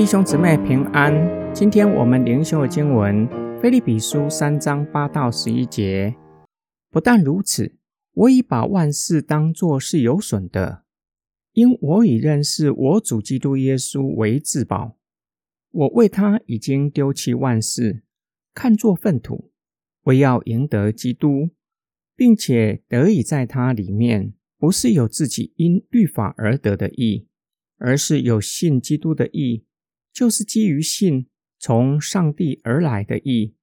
弟兄姊妹平安。今天我们灵修的经文《菲利比书》三章八到十一节。不但如此，我已把万事当作是有损的，因我已认识我主基督耶稣为至宝。我为他已经丢弃万事，看作粪土，为要赢得基督，并且得以在他里面，不是有自己因律法而得的义，而是有信基督的义。就是基于信，从上帝而来的义，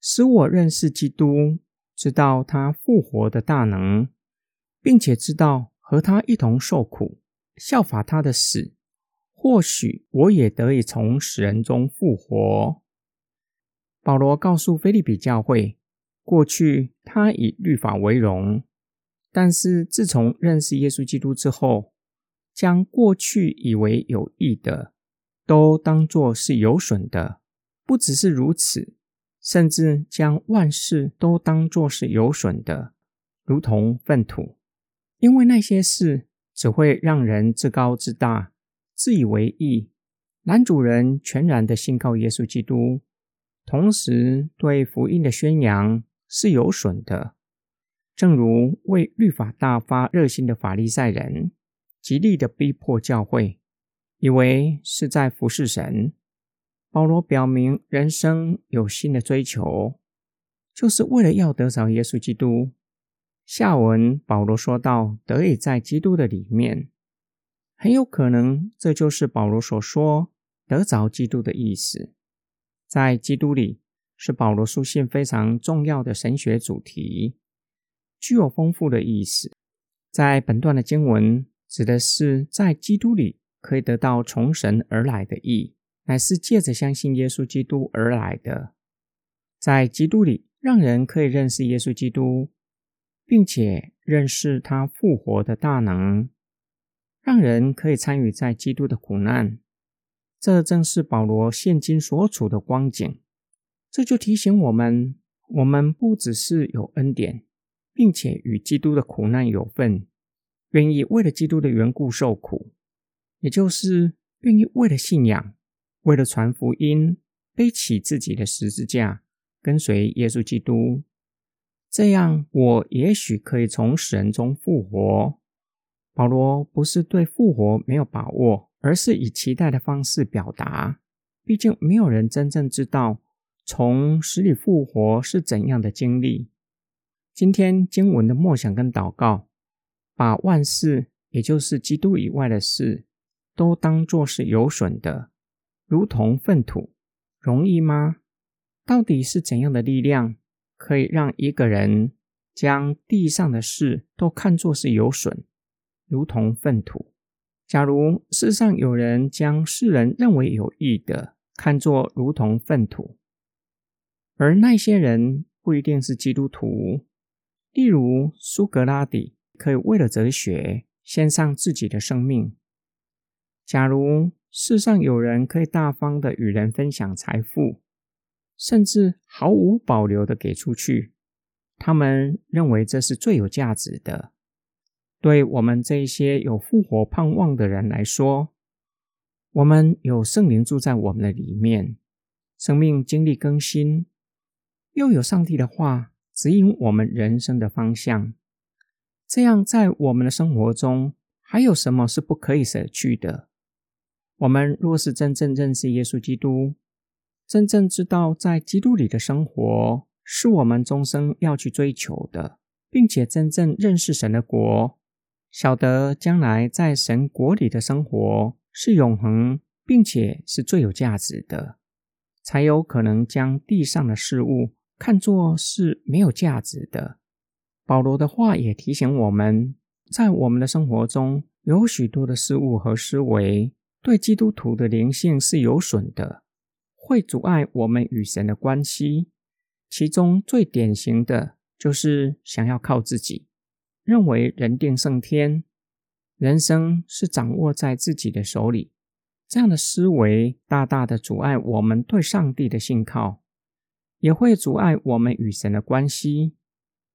使我认识基督，知道他复活的大能，并且知道和他一同受苦，效法他的死，或许我也得以从死人中复活。保罗告诉菲利比教会，过去他以律法为荣，但是自从认识耶稣基督之后，将过去以为有益的。都当作是有损的，不只是如此，甚至将万事都当作是有损的，如同粪土，因为那些事只会让人自高自大，自以为意。男主人全然的信靠耶稣基督，同时对福音的宣扬是有损的，正如为律法大发热心的法利赛人，极力的逼迫教会。以为是在服侍神。保罗表明，人生有新的追求，就是为了要得着耶稣基督。下文保罗说到，得以在基督的里面，很有可能这就是保罗所说得着基督的意思。在基督里，是保罗书信非常重要的神学主题，具有丰富的意思。在本段的经文，指的是在基督里。可以得到从神而来的义，乃是借着相信耶稣基督而来的。在基督里，让人可以认识耶稣基督，并且认识他复活的大能，让人可以参与在基督的苦难。这正是保罗现今所处的光景。这就提醒我们，我们不只是有恩典，并且与基督的苦难有份，愿意为了基督的缘故受苦。也就是愿意为了信仰，为了传福音，背起自己的十字架，跟随耶稣基督。这样，我也许可以从死人中复活。保罗不是对复活没有把握，而是以期待的方式表达。毕竟，没有人真正知道从死里复活是怎样的经历。今天经文的默想跟祷告，把万事，也就是基督以外的事。都当作是有损的，如同粪土，容易吗？到底是怎样的力量可以让一个人将地上的事都看作是有损，如同粪土？假如世上有人将世人认为有益的看作如同粪土，而那些人不一定是基督徒，例如苏格拉底可以为了哲学献上自己的生命。假如世上有人可以大方的与人分享财富，甚至毫无保留的给出去，他们认为这是最有价值的。对我们这些有复活盼望的人来说，我们有圣灵住在我们的里面，生命经历更新，又有上帝的话指引我们人生的方向。这样，在我们的生活中，还有什么是不可以舍去的？我们若是真正认识耶稣基督，真正知道在基督里的生活是我们终生要去追求的，并且真正认识神的国，晓得将来在神国里的生活是永恒，并且是最有价值的，才有可能将地上的事物看作是没有价值的。保罗的话也提醒我们，在我们的生活中有许多的事物和思维。对基督徒的灵性是有损的，会阻碍我们与神的关系。其中最典型的就是想要靠自己，认为人定胜天，人生是掌握在自己的手里。这样的思维大大的阻碍我们对上帝的信靠，也会阻碍我们与神的关系。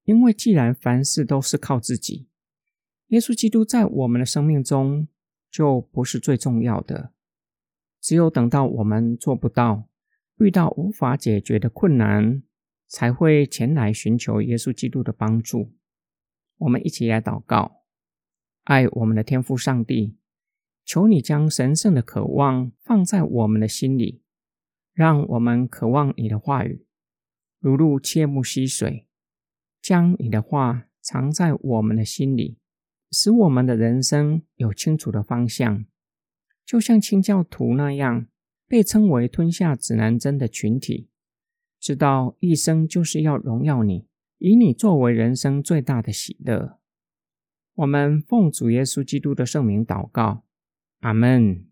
因为既然凡事都是靠自己，耶稣基督在我们的生命中。就不是最重要的。只有等到我们做不到，遇到无法解决的困难，才会前来寻求耶稣基督的帮助。我们一起来祷告：爱我们的天父上帝，求你将神圣的渴望放在我们的心里，让我们渴望你的话语，如入切木溪水，将你的话藏在我们的心里。使我们的人生有清楚的方向，就像清教徒那样，被称为吞下指南针的群体，知道一生就是要荣耀你，以你作为人生最大的喜乐。我们奉主耶稣基督的圣名祷告，阿门。